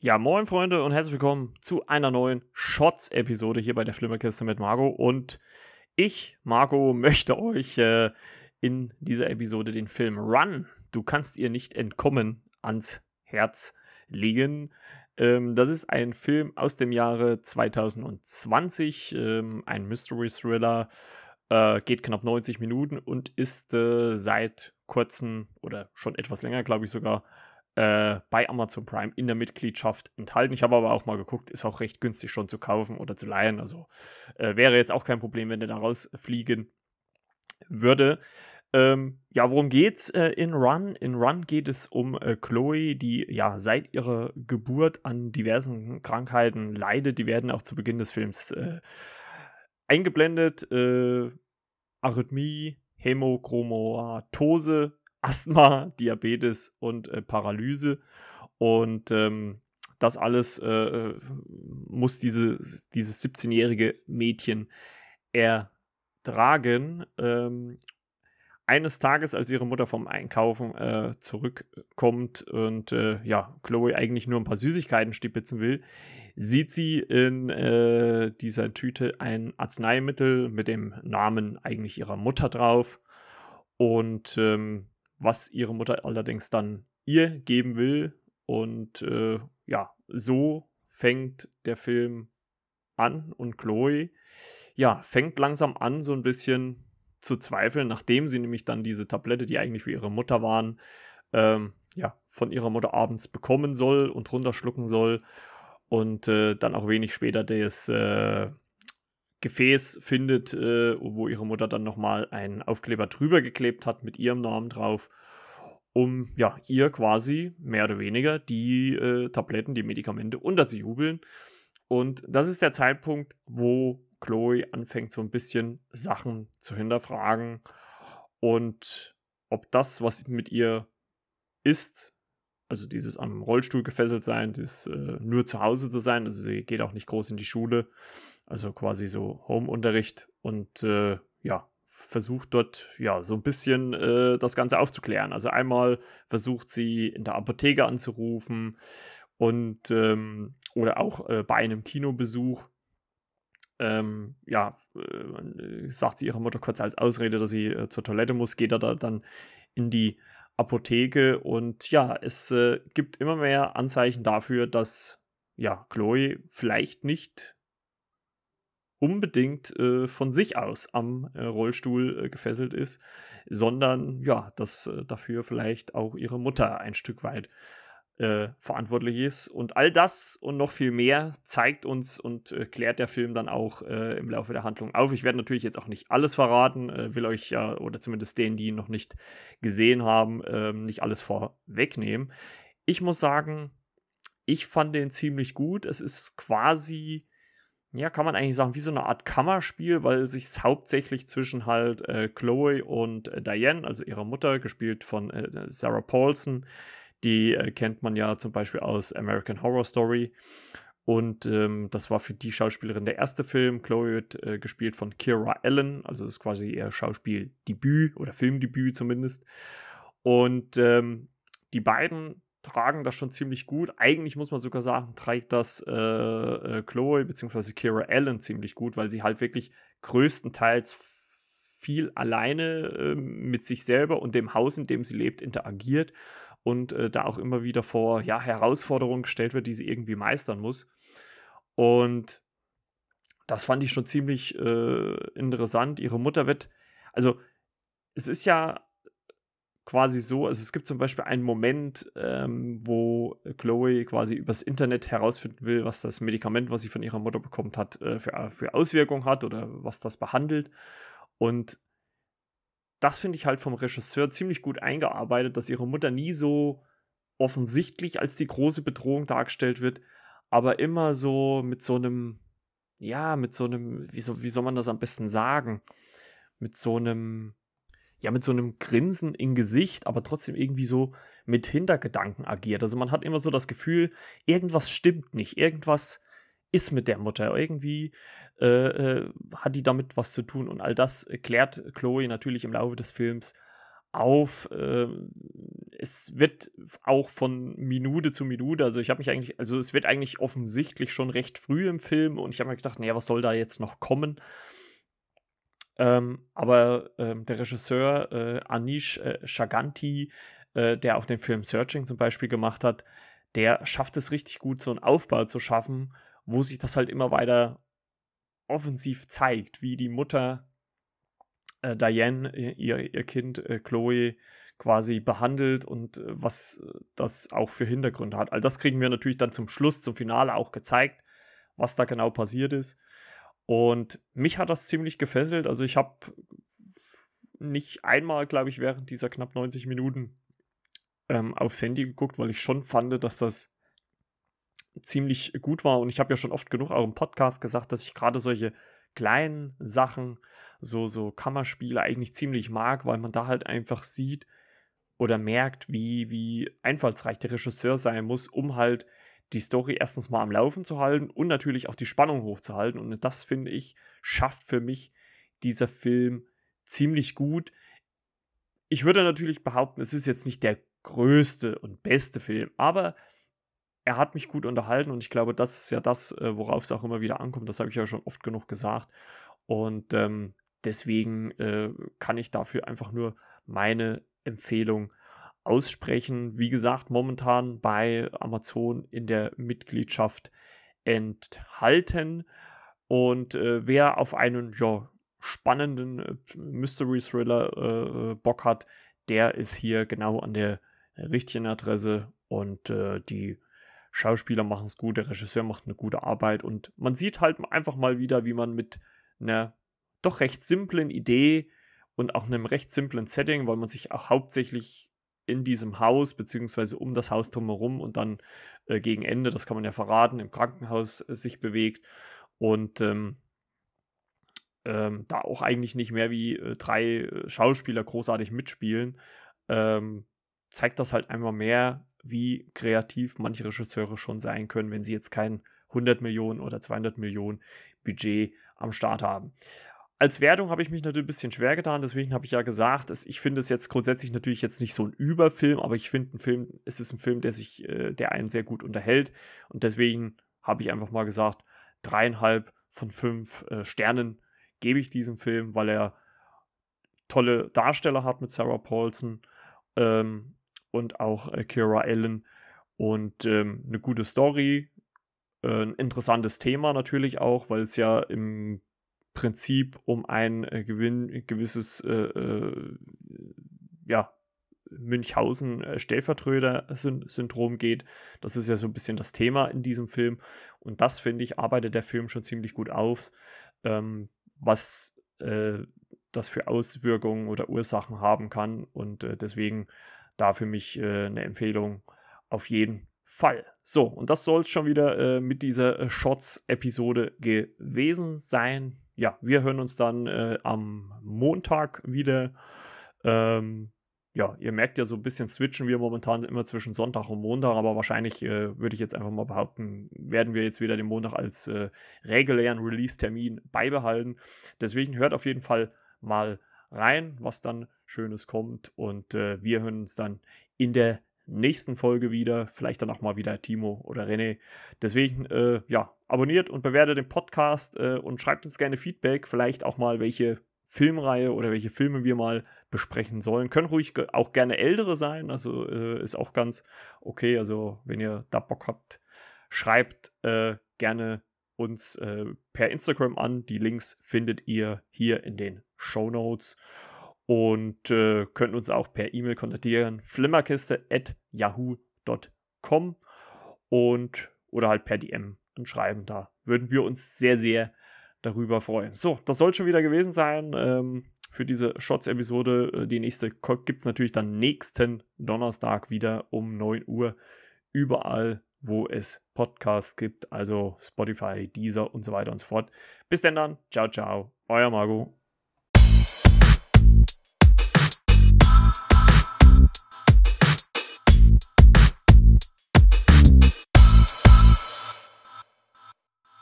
Ja, moin Freunde und herzlich willkommen zu einer neuen Shots-Episode hier bei der Flimmerkiste mit Marco. Und ich, Marco, möchte euch äh, in dieser Episode den Film Run, du kannst ihr nicht entkommen, ans Herz legen. Ähm, das ist ein Film aus dem Jahre 2020, ähm, ein Mystery-Thriller, äh, geht knapp 90 Minuten und ist äh, seit kurzem oder schon etwas länger, glaube ich sogar, äh, bei Amazon Prime in der Mitgliedschaft enthalten. Ich habe aber auch mal geguckt, ist auch recht günstig schon zu kaufen oder zu leihen. Also äh, wäre jetzt auch kein Problem, wenn der da rausfliegen würde. Ähm, ja, worum geht's äh, in Run? In Run geht es um äh, Chloe, die ja seit ihrer Geburt an diversen Krankheiten leidet. Die werden auch zu Beginn des Films äh, eingeblendet. Äh, Arrhythmie, Hämochromatose Asthma, Diabetes und äh, Paralyse. Und ähm, das alles äh, äh muss diese, dieses 17-jährige Mädchen ertragen. Ähm, eines Tages, als ihre Mutter vom Einkaufen äh, zurückkommt und äh, ja, Chloe eigentlich nur ein paar Süßigkeiten stibitzen will, sieht sie in äh, dieser Tüte ein Arzneimittel mit dem Namen eigentlich ihrer Mutter drauf. Und ähm, was ihre Mutter allerdings dann ihr geben will. Und äh, ja, so fängt der Film an und Chloe, ja, fängt langsam an, so ein bisschen zu zweifeln, nachdem sie nämlich dann diese Tablette, die eigentlich für ihre Mutter waren, ähm, ja, von ihrer Mutter abends bekommen soll und runterschlucken soll und äh, dann auch wenig später das äh, Gefäß findet, äh, wo ihre Mutter dann nochmal einen Aufkleber drüber geklebt hat mit ihrem Namen drauf, um ja ihr quasi mehr oder weniger die äh, Tabletten, die Medikamente unterzujubeln. Und das ist der Zeitpunkt, wo Chloe anfängt, so ein bisschen Sachen zu hinterfragen und ob das, was mit ihr ist, also dieses am Rollstuhl gefesselt sein, das äh, nur zu Hause zu sein, also sie geht auch nicht groß in die Schule, also quasi so Home-Unterricht und äh, ja, versucht dort ja so ein bisschen äh, das Ganze aufzuklären. Also einmal versucht sie in der Apotheke anzurufen und ähm, oder auch äh, bei einem Kinobesuch. Ähm, ja, äh, sagt sie ihrer Mutter kurz als Ausrede, dass sie äh, zur Toilette muss, geht er da dann in die Apotheke und ja, es äh, gibt immer mehr Anzeichen dafür, dass ja, Chloe vielleicht nicht unbedingt äh, von sich aus am äh, Rollstuhl äh, gefesselt ist, sondern ja, dass äh, dafür vielleicht auch ihre Mutter ein Stück weit äh, verantwortlich ist. Und all das und noch viel mehr zeigt uns und äh, klärt der Film dann auch im Laufe der Handlung auf. Ich werde natürlich jetzt auch nicht alles verraten, will euch ja, oder zumindest denen, die ihn noch nicht gesehen haben, ähm, nicht alles vorwegnehmen. Ich muss sagen, ich fand den ziemlich gut. Es ist quasi ja, kann man eigentlich sagen, wie so eine Art Kammerspiel, weil es sich hauptsächlich zwischen halt äh, Chloe und äh, Diane, also ihrer Mutter, gespielt von äh, Sarah Paulson, die äh, kennt man ja zum Beispiel aus American Horror Story. Und ähm, das war für die Schauspielerin der erste Film. Chloe wird äh, gespielt von Kira Allen, also ist quasi ihr Schauspieldebüt oder Filmdebüt zumindest. Und ähm, die beiden tragen das schon ziemlich gut. Eigentlich muss man sogar sagen, trägt das äh, äh, Chloe bzw. Kira Allen ziemlich gut, weil sie halt wirklich größtenteils viel alleine äh, mit sich selber und dem Haus, in dem sie lebt, interagiert und äh, da auch immer wieder vor ja, Herausforderungen gestellt wird, die sie irgendwie meistern muss. Und das fand ich schon ziemlich äh, interessant. Ihre Mutter wird, also es ist ja quasi so, also es gibt zum Beispiel einen Moment, ähm, wo Chloe quasi übers Internet herausfinden will, was das Medikament, was sie von ihrer Mutter bekommen hat, äh, für, für Auswirkungen hat oder was das behandelt. Und das finde ich halt vom Regisseur ziemlich gut eingearbeitet, dass ihre Mutter nie so offensichtlich als die große Bedrohung dargestellt wird, aber immer so mit so einem, ja, mit so einem, wie, so, wie soll man das am besten sagen? Mit so einem, ja mit so einem Grinsen im Gesicht, aber trotzdem irgendwie so mit Hintergedanken agiert. Also man hat immer so das Gefühl, irgendwas stimmt nicht, irgendwas ist mit der Mutter, irgendwie äh, äh, hat die damit was zu tun und all das klärt Chloe natürlich im Laufe des Films auf. Äh, es wird auch von Minute zu Minute, also ich habe mich eigentlich, also es wird eigentlich offensichtlich schon recht früh im Film und ich habe mir gedacht, naja, was soll da jetzt noch kommen? Ähm, aber ähm, der Regisseur äh, Anish äh, Chaganti, äh, der auch den Film Searching zum Beispiel gemacht hat, der schafft es richtig gut, so einen Aufbau zu schaffen, wo sich das halt immer weiter offensiv zeigt, wie die Mutter äh, Diane, ihr, ihr Kind äh, Chloe, quasi behandelt und äh, was äh, das auch für Hintergründe hat. All das kriegen wir natürlich dann zum Schluss, zum Finale auch gezeigt, was da genau passiert ist. Und mich hat das ziemlich gefesselt. Also ich habe nicht einmal, glaube ich, während dieser knapp 90 Minuten ähm, aufs Handy geguckt, weil ich schon fand, dass das ziemlich gut war. Und ich habe ja schon oft genug auch im Podcast gesagt, dass ich gerade solche kleinen Sachen, so, so Kammerspiele eigentlich ziemlich mag, weil man da halt einfach sieht oder merkt, wie, wie einfallsreich der Regisseur sein muss, um halt die Story erstens mal am Laufen zu halten und natürlich auch die Spannung hochzuhalten. Und das finde ich, schafft für mich dieser Film ziemlich gut. Ich würde natürlich behaupten, es ist jetzt nicht der größte und beste Film, aber er hat mich gut unterhalten und ich glaube, das ist ja das, äh, worauf es auch immer wieder ankommt. Das habe ich ja schon oft genug gesagt. Und ähm, deswegen äh, kann ich dafür einfach nur meine Empfehlung aussprechen. Wie gesagt, momentan bei Amazon in der Mitgliedschaft enthalten. Und äh, wer auf einen ja, spannenden äh, Mystery Thriller äh, Bock hat, der ist hier genau an der richtigen Adresse und äh, die Schauspieler machen es gut, der Regisseur macht eine gute Arbeit und man sieht halt einfach mal wieder, wie man mit einer doch recht simplen Idee und auch einem recht simplen Setting, weil man sich auch hauptsächlich in diesem Haus beziehungsweise um das Haus drumherum und dann äh, gegen Ende, das kann man ja verraten, im Krankenhaus äh, sich bewegt und ähm, ähm, da auch eigentlich nicht mehr wie äh, drei äh, Schauspieler großartig mitspielen, ähm, zeigt das halt einmal mehr, wie kreativ manche Regisseure schon sein können, wenn sie jetzt kein 100 Millionen oder 200 Millionen Budget am Start haben. Als Wertung habe ich mich natürlich ein bisschen schwer getan, deswegen habe ich ja gesagt, ich finde es jetzt grundsätzlich natürlich jetzt nicht so ein Überfilm, aber ich finde ein Film, es ist ein Film, der sich, äh, der einen sehr gut unterhält. Und deswegen habe ich einfach mal gesagt, dreieinhalb von fünf äh, Sternen gebe ich diesem Film, weil er tolle Darsteller hat mit Sarah Paulson, ähm, und auch äh, Kira Allen. Und ähm, eine gute Story, äh, ein interessantes Thema natürlich auch, weil es ja im Prinzip um ein äh, gewinn, gewisses äh, äh, ja, Münchhausen-Stellvertreter-Syndrom geht. Das ist ja so ein bisschen das Thema in diesem Film. Und das, finde ich, arbeitet der Film schon ziemlich gut auf, ähm, was äh, das für Auswirkungen oder Ursachen haben kann. Und äh, deswegen da für mich äh, eine Empfehlung auf jeden Fall. So, und das soll es schon wieder äh, mit dieser äh, Shots-Episode gewesen sein. Ja, wir hören uns dann äh, am Montag wieder. Ähm, ja, ihr merkt ja, so ein bisschen switchen wir momentan immer zwischen Sonntag und Montag, aber wahrscheinlich äh, würde ich jetzt einfach mal behaupten, werden wir jetzt wieder den Montag als äh, regulären Release-Termin beibehalten. Deswegen hört auf jeden Fall mal rein, was dann Schönes kommt. Und äh, wir hören uns dann in der nächsten Folge wieder. Vielleicht dann auch mal wieder Timo oder René. Deswegen, äh, ja, abonniert und bewertet den Podcast äh, und schreibt uns gerne Feedback. Vielleicht auch mal, welche Filmreihe oder welche Filme wir mal besprechen sollen. Können ruhig auch gerne ältere sein. Also äh, ist auch ganz okay. Also, wenn ihr da Bock habt, schreibt äh, gerne uns äh, per Instagram an. Die Links findet ihr hier in den Show Notes und äh, könnt uns auch per E-Mail kontaktieren, flimmerkiste.yahoo.com und oder halt per DM schreiben. Da würden wir uns sehr, sehr darüber freuen. So, das soll schon wieder gewesen sein ähm, für diese Shots-Episode. Äh, die nächste gibt es natürlich dann nächsten Donnerstag wieder um 9 Uhr überall, wo es Podcasts gibt, also Spotify, Deezer und so weiter und so fort. Bis denn dann, ciao, ciao, euer Margot.